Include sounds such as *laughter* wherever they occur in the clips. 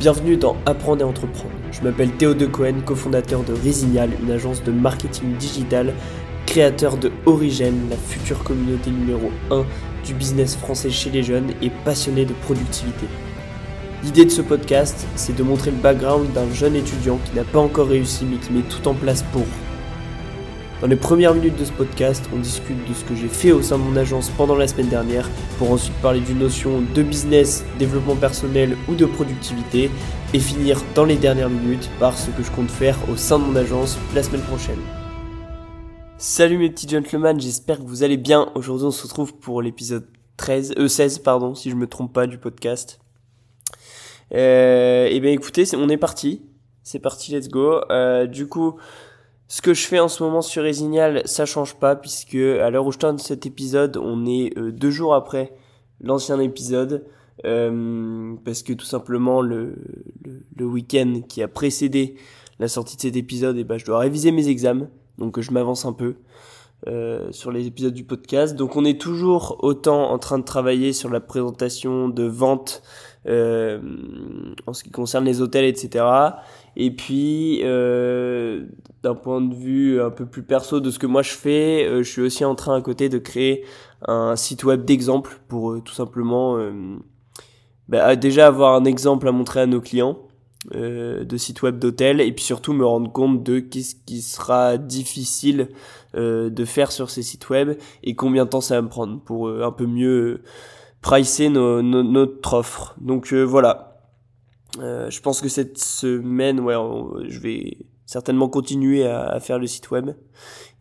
Bienvenue dans Apprendre et Entreprendre. Je m'appelle Théo De Cohen, cofondateur de Resignal, une agence de marketing digital, créateur de Origène, la future communauté numéro 1 du business français chez les jeunes et passionné de productivité. L'idée de ce podcast, c'est de montrer le background d'un jeune étudiant qui n'a pas encore réussi mais qui met tout en place pour. Dans les premières minutes de ce podcast, on discute de ce que j'ai fait au sein de mon agence pendant la semaine dernière, pour ensuite parler d'une notion de business, développement personnel ou de productivité, et finir dans les dernières minutes par ce que je compte faire au sein de mon agence la semaine prochaine. Salut mes petits gentlemen, j'espère que vous allez bien. Aujourd'hui on se retrouve pour l'épisode 13, euh 16 pardon, si je me trompe pas du podcast. Euh, et bien écoutez, on est parti. C'est parti, let's go. Euh, du coup, ce que je fais en ce moment sur Resignal, ça change pas puisque à l'heure où je tourne cet épisode, on est euh, deux jours après l'ancien épisode. Euh, parce que tout simplement le, le, week-end qui a précédé la sortie de cet épisode, et ben je dois réviser mes examens, donc je m'avance un peu euh, sur les épisodes du podcast. Donc on est toujours autant en train de travailler sur la présentation de vente euh, en ce qui concerne les hôtels, etc. Et puis, euh, d'un point de vue un peu plus perso de ce que moi je fais, je suis aussi en train à côté de créer un site web d'exemple pour tout simplement bah, déjà avoir un exemple à montrer à nos clients euh, de site web d'hôtel et puis surtout me rendre compte de qu'est-ce qui sera difficile euh, de faire sur ces sites web et combien de temps ça va me prendre pour un peu mieux pricer nos, nos, notre offre. Donc voilà, euh, je pense que cette semaine, ouais, je vais certainement continuer à, à, faire le site web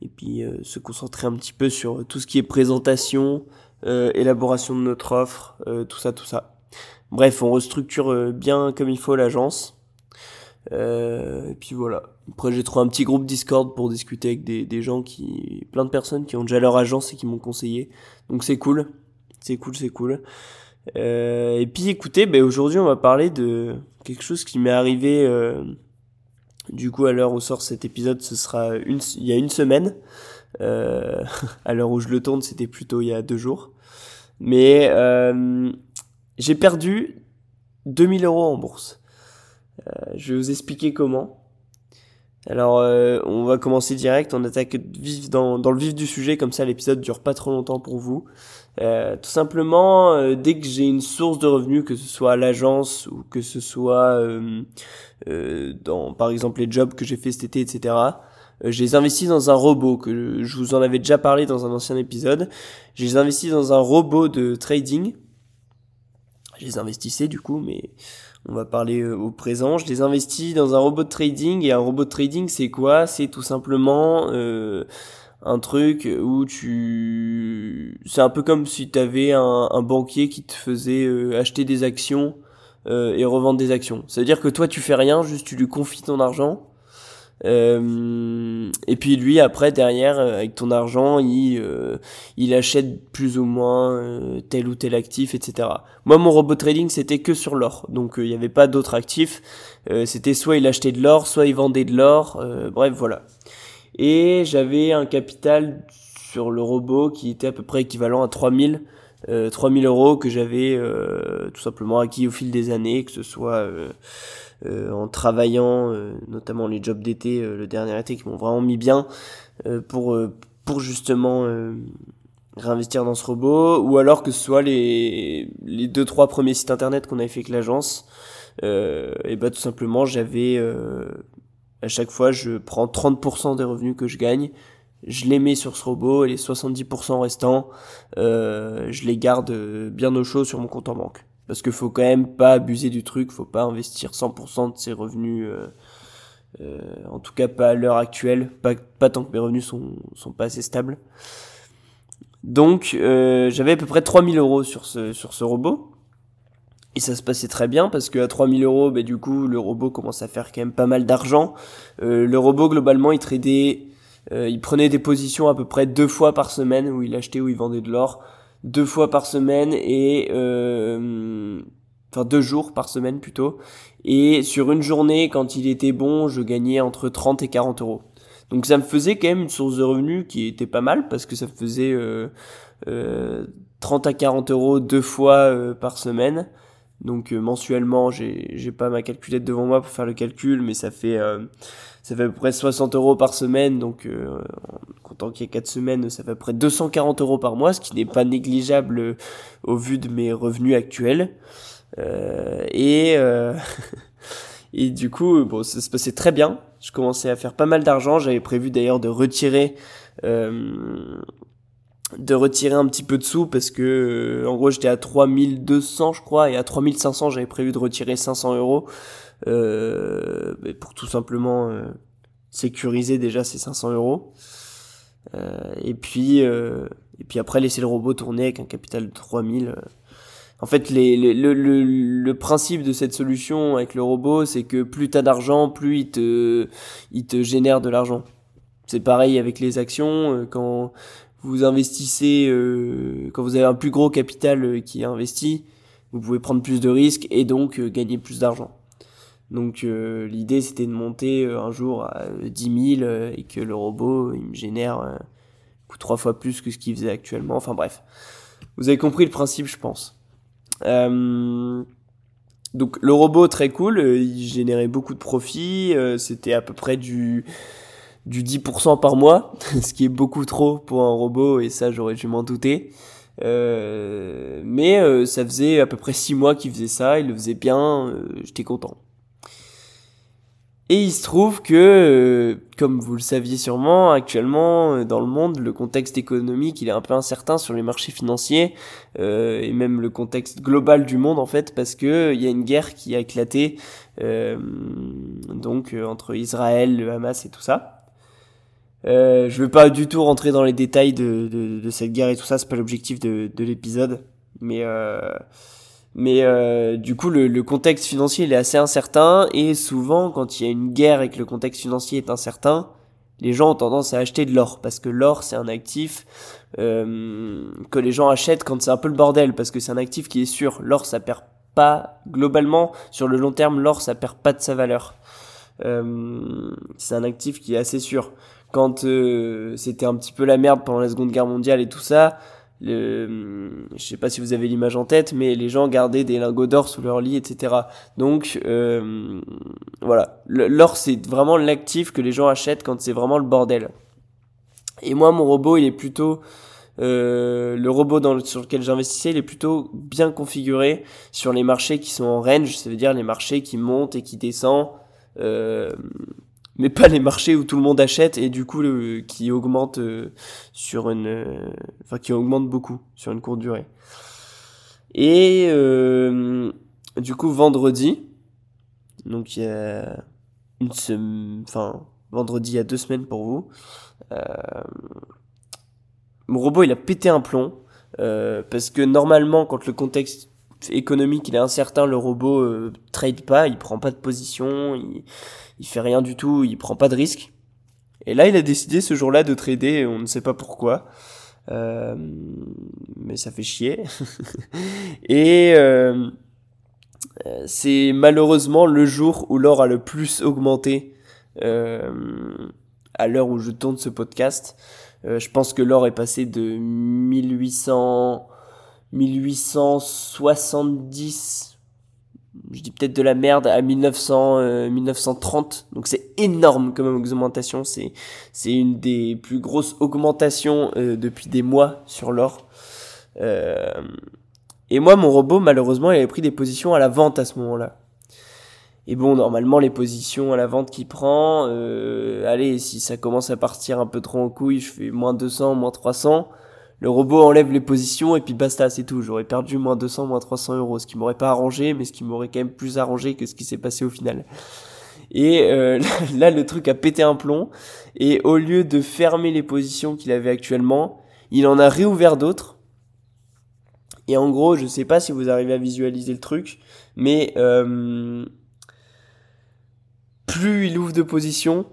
et puis euh, se concentrer un petit peu sur tout ce qui est présentation, euh, élaboration de notre offre, euh, tout ça, tout ça. Bref, on restructure euh, bien comme il faut l'agence. Et puis voilà. Après, j'ai trouvé un petit groupe Discord pour discuter avec des, des gens qui, plein de personnes qui ont déjà leur agence et qui m'ont conseillé. Donc c'est cool, c'est cool, c'est cool. Euh, et puis écoutez, ben, aujourd'hui on va parler de quelque chose qui m'est arrivé euh, du coup à l'heure où sort cet épisode, ce sera une, il y a une semaine. Euh, *laughs* à l'heure où je le tourne, c'était plutôt il y a deux jours. Mais euh, j'ai perdu 2000 euros en bourse. Euh, je vais vous expliquer comment. Alors, euh, on va commencer direct, on attaque vif dans, dans le vif du sujet, comme ça l'épisode dure pas trop longtemps pour vous. Euh, tout simplement, euh, dès que j'ai une source de revenus, que ce soit à l'agence ou que ce soit euh, euh, dans, par exemple, les jobs que j'ai fait cet été, etc., je les investis dans un robot, que je vous en avais déjà parlé dans un ancien épisode. Je les investis dans un robot de trading. Je les investissais du coup, mais on va parler euh, au présent. Je les investis dans un robot trading et un robot trading, c'est quoi? C'est tout simplement euh, un truc où tu, c'est un peu comme si tu avais un, banquier qui te faisait euh, acheter des actions et revendre des actions. C'est à dire que toi tu fais rien, juste tu lui confies ton argent euh, et puis lui après derrière euh, avec ton argent il euh, il achète plus ou moins tel ou tel actif etc. Moi mon robot trading c'était que sur l'or donc il n'y avait pas d'autres actifs. c'était soit il achetait de l'or soit il vendait de l'or bref voilà. Et j'avais un capital sur le robot qui était à peu près équivalent à 3000 euh, 3000 euros que j'avais euh, tout simplement acquis au fil des années, que ce soit euh, euh, en travaillant, euh, notamment les jobs d'été, euh, le dernier été, qui m'ont vraiment mis bien pour, pour justement réinvestir dans ce robot, ou alors que ce soit les, les deux trois premiers sites internet qu'on avait fait avec l'agence, et bah tout simplement j'avais à chaque fois je prends 30% des revenus que je gagne, je les mets sur ce robot et les 70% restants, euh, je les garde bien au chaud sur mon compte en banque parce qu'il faut quand même pas abuser du truc, faut pas investir 100% de ses revenus, euh, euh, en tout cas pas à l'heure actuelle, pas, pas tant que mes revenus sont, sont pas assez stables. Donc euh, j'avais à peu près 3000 euros sur ce, sur ce robot. Et ça se passait très bien parce que à 3000 euros, bah, du coup, le robot commence à faire quand même pas mal d'argent. Euh, le robot, globalement, il tradait, euh, il prenait des positions à peu près deux fois par semaine où il achetait ou il vendait de l'or deux fois par semaine et euh, enfin deux jours par semaine plutôt. Et sur une journée, quand il était bon, je gagnais entre 30 et 40 euros. Donc ça me faisait quand même une source de revenus qui était pas mal parce que ça me faisait euh, euh, 30 à 40 euros deux fois euh, par semaine. Donc mensuellement, j'ai pas ma calculette devant moi pour faire le calcul, mais ça fait ça fait à peu près 60 euros par semaine, donc en comptant qu'il y a 4 semaines, ça fait à peu près 240 euros par mois, ce qui n'est pas négligeable au vu de mes revenus actuels. et *laughs* et du coup, bon, ça se passait très bien. Je commençais à faire pas mal d'argent. J'avais prévu d'ailleurs de retirer, euh, de retirer un petit peu de sous parce que, euh, en gros, j'étais à 3200, je crois, et à 3500, j'avais prévu de retirer 500 euros euh, pour tout simplement euh, sécuriser déjà ces 500 euros. Euh, et puis, et puis après laisser le robot tourner avec un capital de 3000 en fait, les, le, le, le, principe de cette solution avec le robot, c'est que plus t'as d'argent, plus il te, il te génère de l'argent. C'est pareil avec les actions. Euh, quand vous investissez, euh, quand vous avez un plus gros capital euh, qui est investi, vous pouvez prendre plus de risques et donc gagner plus d'argent. Donc l'idée c'était de monter un jour à 10 000 et que le robot il me génère trois fois plus que ce qu'il faisait actuellement. Enfin bref, vous avez compris le principe je pense. Euh, donc le robot très cool, euh, il générait beaucoup de profits, euh, c'était à peu près du du 10% par mois, *laughs* ce qui est beaucoup trop pour un robot et ça j'aurais dû m'en douter. mais ça faisait à peu près 6 mois qu'il faisait ça, il le faisait bien, j'étais content. Et il se trouve que, euh, comme vous le saviez sûrement, actuellement euh, dans le monde, le contexte économique il est un peu incertain sur les marchés financiers euh, et même le contexte global du monde en fait, parce que il y a une guerre qui a éclaté donc entre Israël, le Hamas et tout ça. Euh, je veux pas du tout rentrer dans les détails de, de, de cette guerre et tout ça, c'est pas l'objectif de, de l'épisode, mais mais euh, du coup, le, contexte financier il est assez incertain et souvent, quand il y a une guerre et que le contexte financier est incertain, les gens ont tendance à acheter de l'or parce que l'or c'est un actif euh, que les gens achètent quand c'est un peu le bordel parce que c'est un actif qui est sûr. L'or ça perd pas globalement sur le long terme, l'or ça perd pas de sa valeur. Euh, c'est un actif qui est assez sûr. Quand c'était un petit peu la merde pendant la Seconde Guerre mondiale et tout ça, le, je sais pas si vous avez l'image en tête, mais les gens gardaient des lingots d'or sous leur lit, etc. Donc euh, voilà, l'or c'est vraiment l'actif que les gens achètent quand c'est vraiment le bordel. Et moi, mon robot, il est plutôt euh, le robot dans sur lequel j'investissais, il est plutôt bien configuré sur les marchés qui sont en range, ça veut dire les marchés qui montent et qui descendent. Euh, mais pas les marchés où tout le monde achète et du coup qui augmente euh, sur une euh, enfin qui augmente beaucoup sur une courte durée. Et du coup vendredi donc il y a une semaine enfin vendredi il y a deux semaines pour vous mon robot il a pété un plomb parce que normalement quand le contexte économique il est incertain le robot trade pas il prend pas de position il fait rien du tout, il prend pas de risque. Et là, il a décidé ce jour-là de trader, on ne sait pas pourquoi. Euh, mais ça fait chier. *laughs* et euh, c'est malheureusement le jour où l'or a le plus augmenté euh, à l'heure où je tourne ce podcast. Euh, je pense que l'or est passé de 1800 1870 je dis peut-être de la merde, à 1900, 1930. Euh, Donc c'est énorme comme augmentation. C'est, c'est une des plus grosses augmentations euh, depuis des mois sur l'or. Euh, et moi, mon robot, malheureusement, il avait pris des positions à la vente à ce moment-là. Et bon, normalement, les positions à la vente qu'il prend, allez, si ça commence à partir un peu trop en couille, je fais moins 200, moins 300 le robot enlève les positions et puis basta, c'est tout. J'aurais perdu moins 200, moins 300 euros, ce qui m'aurait pas arrangé, mais ce qui m'aurait quand même plus arrangé que ce qui s'est passé au final. Et euh, *laughs* là, le truc a pété un plomb, et au lieu de fermer les positions qu'il avait actuellement, il en a réouvert d'autres. Et en gros, je sais pas si vous arrivez à visualiser le truc, mais euh, plus il ouvre de positions,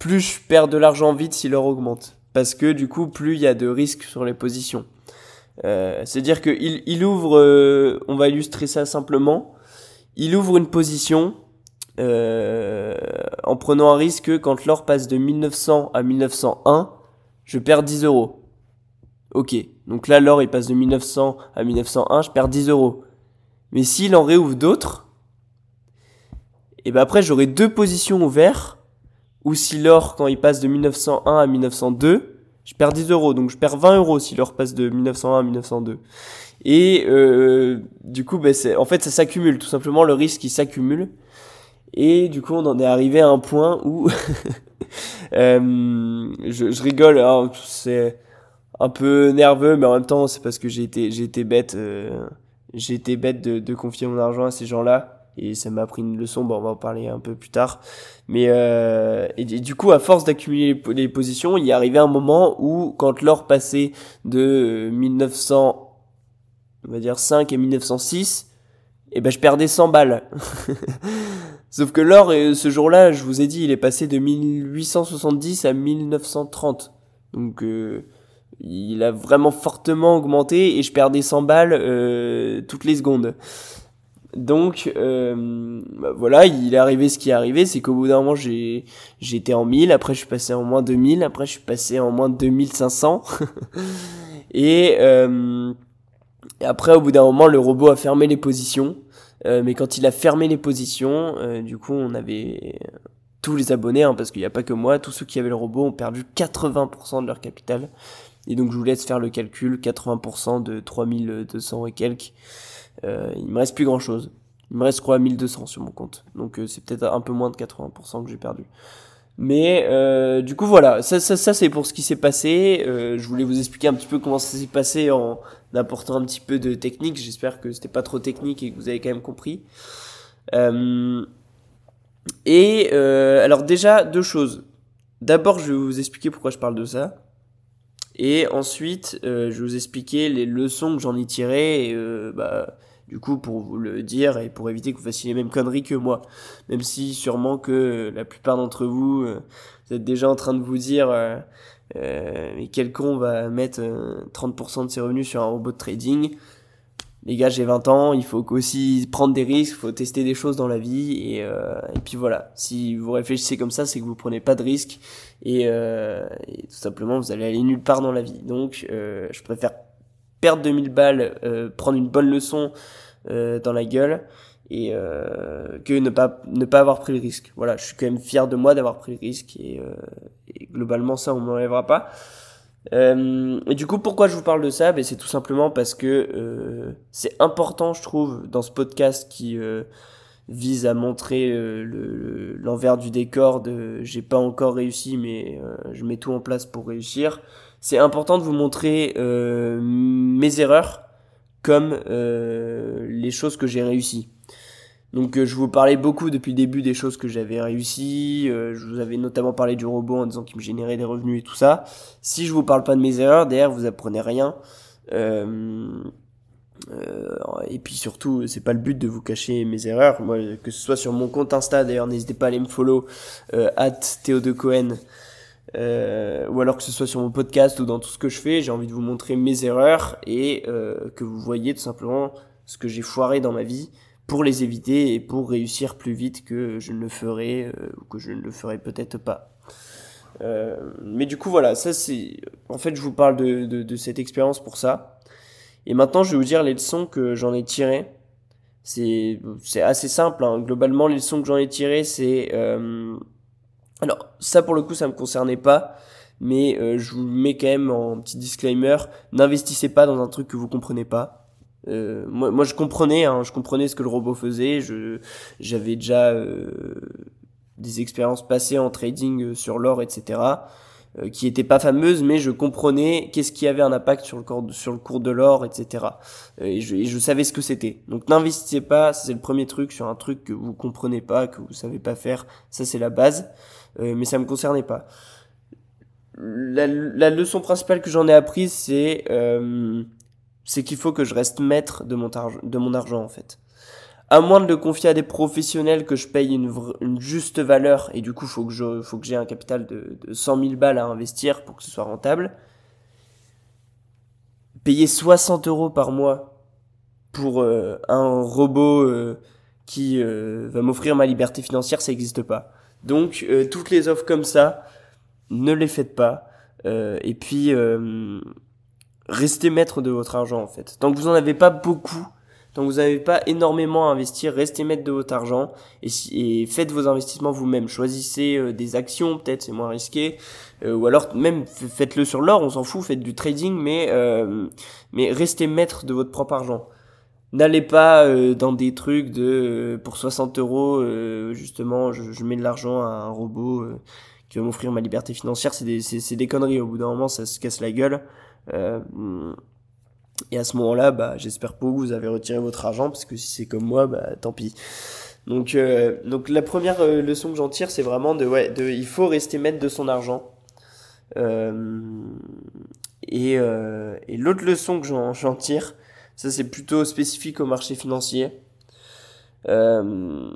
plus je perds de l'argent vite s'il leur augmente parce que du coup plus il y a de risques sur les positions. Euh, C'est-à-dire qu'il il ouvre, euh, on va illustrer ça simplement, il ouvre une position euh, en prenant un risque quand l'or passe de 1900 à 1901, je perds 10 euros. Ok, donc là l'or il passe de 1900 à 1901, je perds 10 euros. Mais s'il en réouvre d'autres, et ben après j'aurai deux positions ouvertes, ou si l'or, quand il passe de 1901 à 1902, je perds 10 euros, donc je perds 20 euros si l'or passe de 1901 à 1902. Et euh, du coup, ben en fait, ça s'accumule, tout simplement, le risque il s'accumule. Et du coup, on en est arrivé à un point où *laughs* euh, je, je, rigole, hein, c'est un peu nerveux, mais en même temps, c'est parce que j'ai été, été bête, euh, j'ai été bête de, de confier mon argent à ces gens-là et ça m'a appris une leçon. Bon, on va en parler un peu plus tard. Mais euh, et, du coup, à force d'accumuler les, positions, il est arrivé un moment où, quand l'or passait de 1900, on va dire 5 et 1906, et ben je perdais 100 balles. *laughs* Sauf que l'or, euh, ce jour-là, je vous ai dit, il est passé de 1870 à 1930. Donc euh, il a vraiment fortement augmenté et je perdais 100 balles euh, toutes les secondes. Donc euh, bah voilà, il est arrivé ce qui est arrivé, c'est qu'au bout d'un moment j'ai j'étais en 1000, après je suis passé en moins 2000, après je suis passé en moins 2500. *laughs* et, euh, après au bout d'un moment le robot a fermé les positions. Euh, mais quand il a fermé les positions, euh, du coup on avait tous les abonnés, hein, parce qu'il n'y a pas que moi, tous ceux qui avaient le robot ont perdu 80% de leur capital. Et donc je vous laisse faire le calcul, 80% de 3200 et quelques. Euh, il me reste plus grand chose. Il me reste quoi 1200 sur mon compte. Donc euh, c'est peut-être un peu moins de 80% que j'ai perdu. Mais euh, du coup voilà, ça, ça, c'est pour ce qui s'est passé. Je voulais vous expliquer un petit peu comment ça s'est passé en apportant un petit peu de technique. J'espère que c'était pas trop technique et que vous avez quand même compris. Et alors déjà deux choses. D'abord je vais vous expliquer pourquoi je parle de ça. Et ensuite je vais vous expliquer les leçons que j'en ai tirées. Et, bah, du coup pour vous le dire et pour éviter que vous fassiez les mêmes conneries que moi. Même si sûrement que la plupart d'entre vous, euh, vous êtes déjà en train de vous dire euh, euh mais quel con va mettre 30% euh, de ses revenus sur un robot de trading. Les gars, j'ai 20 ans, il faut aussi prendre des risques, il faut tester des choses dans la vie et, et puis voilà. Si vous réfléchissez comme ça, c'est que vous prenez pas de risques et, et, tout simplement vous allez aller nulle part dans la vie. Donc, je préfère perdre 2000 balles, euh, prendre une bonne leçon euh, dans la gueule et euh, que ne pas ne pas avoir pris le risque. Voilà, je suis quand même fier de moi d'avoir pris le risque et, globalement ça on m'enlèvera pas. et du coup, pourquoi je vous parle de ça? Ben, C'est tout simplement parce que c'est important, je trouve, dans ce podcast qui vise à montrer l'envers du décor de j'ai pas encore réussi, mais je mets tout en place pour réussir c'est important de vous montrer euh, mes erreurs comme euh, les choses que j'ai réussi. Donc euh, je vous parlais beaucoup depuis le début des choses que j'avais réussi, je vous avais notamment parlé du robot en disant qu'il me générait des revenus et tout ça. Si je vous parle pas de mes erreurs, derrière vous apprenez rien. et puis surtout, c'est pas le but de vous cacher mes erreurs. Moi, que ce soit sur mon compte Insta, d'ailleurs, n'hésitez pas à aller me follow at Théo de Cohen euh, ou alors que ce soit sur mon podcast ou dans tout ce que je fais, j'ai envie de vous montrer mes erreurs et euh, que vous voyez tout simplement ce que j'ai foiré dans ma vie pour les éviter et pour réussir plus vite que je ne le ferai euh, ou que je ne le ferai peut-être pas. Euh, mais du coup voilà, ça c'est en fait je vous parle de, de, de cette expérience pour ça. Et maintenant je vais vous dire les leçons que j'en ai tirées. C'est c'est assez simple. Hein. Globalement les leçons que j'en ai tirées c'est euh, alors ça pour le coup ça me concernait pas, mais euh, je vous mets quand même en petit disclaimer, n'investissez pas dans un truc que vous comprenez pas. Euh, moi, moi je comprenais, hein, je comprenais ce que le robot faisait, je j'avais déjà euh, des expériences passées en trading sur l'or, etc. qui étaient pas fameuses, mais je comprenais qu'est-ce qui avait un impact sur le cours de, l'or, etc. Et je, et je savais ce que c'était. Donc n'investissez pas, c'est le premier truc sur un truc que vous comprenez pas, que vous savez pas faire, ça c'est la base. Euh, mais ça me concernait pas. La, leçon principale que j'en ai apprise, c'est euh, c'est qu'il faut que je reste maître de mon, de mon argent en fait. À moins de le confier à des professionnels que je paye une, une juste valeur et du coup faut que faut que j'ai un capital de, de 100 000 balles à investir pour que ce soit rentable. Payer 60 euros par mois pour euh, un robot qui va m'offrir ma liberté financière, ça n'existe pas. Donc euh, toutes les offres comme ça, ne les faites pas. Euh, et puis euh, restez maître de votre argent en fait. Tant que vous en avez pas beaucoup, Tant que vous n'avez pas énormément à investir, restez mettre de votre argent et, et faites vos investissements vous-même. Choisissez des actions, peut-être c'est moins risqué, ou alors même faites-le sur l'or, on s'en fout, faites du trading, mais mais restez maître de votre propre argent. N'allez pas dans des trucs de pour 60 euros justement je, je, mets de l'argent à un robot qui va m'offrir ma liberté financière. C'est des c'est, des conneries. Au bout d'un moment ça se casse la gueule. Et à ce moment-là, bah, j'espère pour vous, vous avez retiré votre argent, parce que si c'est comme moi, bah, tant pis. Donc, euh, donc la première euh, leçon que j'en tire, c'est vraiment de, ouais, de, il faut rester maître de son argent. Euh, et, et l'autre leçon que j'en tire, ça c'est plutôt spécifique au marché financier. Euh,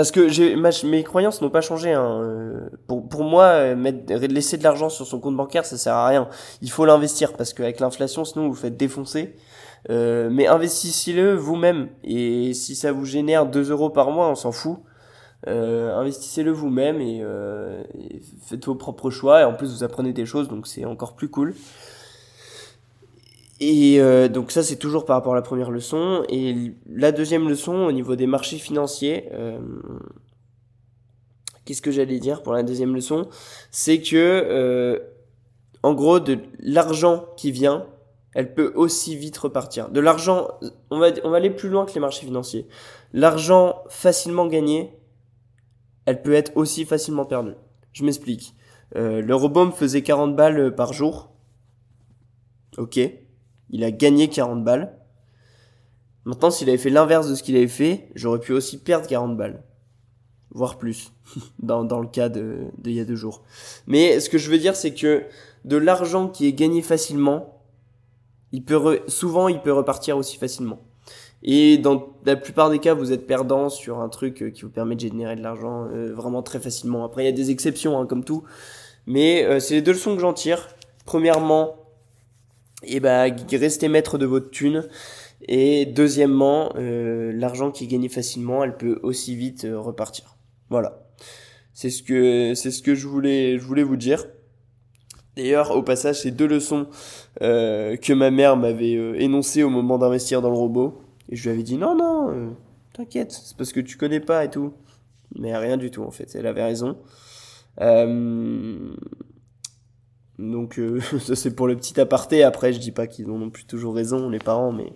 parce que mes croyances n'ont pas changé. Hein. Euh, pour, pour moi, euh, laisser de l'argent sur son compte bancaire, ça sert à rien. Il faut l'investir parce qu'avec l'inflation, sinon vous faites défoncer. Euh, mais investissez-le vous-même. Et si ça vous génère 2 euros par mois, on s'en fout. Investissez-le vous-même et, et, faites vos propres choix. Et en plus, vous apprenez des choses, donc c'est encore plus cool. Et euh, donc ça c'est toujours par rapport à la première leçon. Et la deuxième leçon au niveau des marchés financiers, euh, qu'est-ce que j'allais dire pour la deuxième leçon? C'est que euh, en gros de l'argent qui vient, elle peut aussi vite repartir. De l'argent, on va, on va aller plus loin que les marchés financiers. L'argent facilement gagné, elle peut être aussi facilement perdue. Je m'explique. Euh, le robot me faisait 40 balles par jour. Ok il a gagné 40 balles. Maintenant, s'il avait fait l'inverse de ce qu'il avait fait, j'aurais pu aussi perdre 40 balles. Voire plus, *laughs* dans, dans le cas de, de y a deux jours. Mais ce que je veux dire, c'est que de l'argent qui est gagné facilement, il peut souvent il peut repartir aussi facilement. Et dans la plupart des cas, vous êtes perdant sur un truc euh, qui vous permet de générer de l'argent euh, vraiment très facilement. Après, il y a des exceptions, hein, comme tout. Mais euh, c'est les deux leçons que j'en tire. Premièrement, et bah restez maître de votre thune. Et deuxièmement, euh, l'argent qui est gagné facilement, elle peut aussi vite euh, repartir. Voilà. C'est ce que c'est ce que je voulais je voulais vous dire. D'ailleurs, au passage, c'est deux leçons euh, que ma mère m'avait euh, énoncées au moment d'investir dans le robot. Et je lui avais dit non non, t'inquiète, c'est parce que tu connais pas et tout. Mais rien du tout en fait. Elle avait raison. Euh, donc euh, *laughs* ça c'est pour le petit aparté. Après, je dis pas qu'ils ont non plus toujours raison, les parents, mais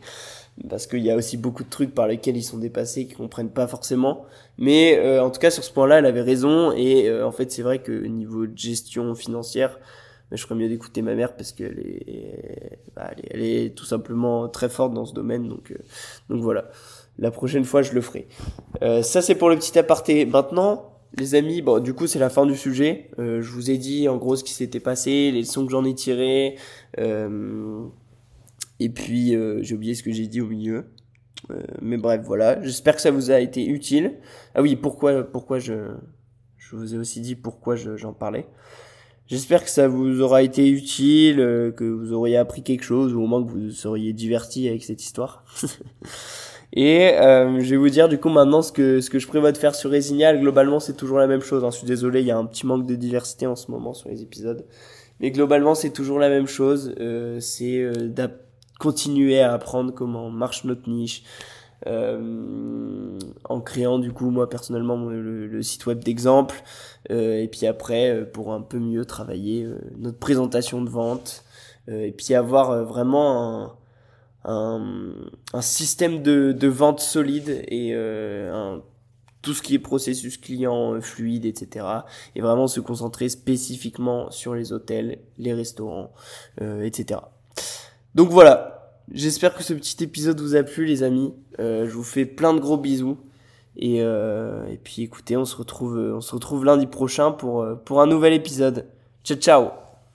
parce qu'il y a aussi beaucoup de trucs par lesquels ils sont dépassés, qu'ils comprennent pas forcément. Mais euh, en tout cas, sur ce point-là, elle avait raison. Et euh, en fait, c'est vrai que niveau de gestion financière, bah, je ferais mieux d'écouter ma mère parce qu'elle est, bah, elle est, elle est, tout simplement très forte dans ce domaine. Donc, donc voilà. La prochaine fois, je le ferai. ça, c'est pour le petit aparté. Maintenant, les amis, bon, du coup, c'est la fin du sujet. Euh, je vous ai dit en gros ce qui s'était passé, les leçons que j'en ai tirées. Euh, et puis, euh, j'ai oublié ce que j'ai dit au milieu. Euh, mais bref, voilà. J'espère que ça vous a été utile. Ah oui, pourquoi, pourquoi je, je vous ai aussi dit pourquoi j'en parlais. J'espère que ça vous aura été utile, que vous auriez appris quelque chose, ou au moins que vous seriez diverti avec cette histoire. *laughs* Et euh, je vais vous dire du coup maintenant ce que ce que je prévois de faire sur Resignal. Globalement, c'est toujours la même chose. Hein. Je suis désolé, il y a un petit manque de diversité en ce moment sur les épisodes. Mais globalement, c'est toujours la même chose. Euh, c'est euh, de continuer à apprendre comment marche notre niche. Euh, en créant du coup moi personnellement le, le site web d'exemple euh, et puis après euh, pour un peu mieux travailler notre présentation de vente et puis avoir vraiment un, un, un système de, de, vente solide et euh, un, tout ce qui est processus client euh, fluide, etc. Et vraiment se concentrer spécifiquement sur les hôtels, les restaurants, euh, etc. Donc voilà. J'espère que ce petit épisode vous a plu, les amis. Euh, je vous fais plein de gros bisous. Et, euh, et puis écoutez, on se retrouve, on se retrouve lundi prochain pour, pour un nouvel épisode. Ciao ciao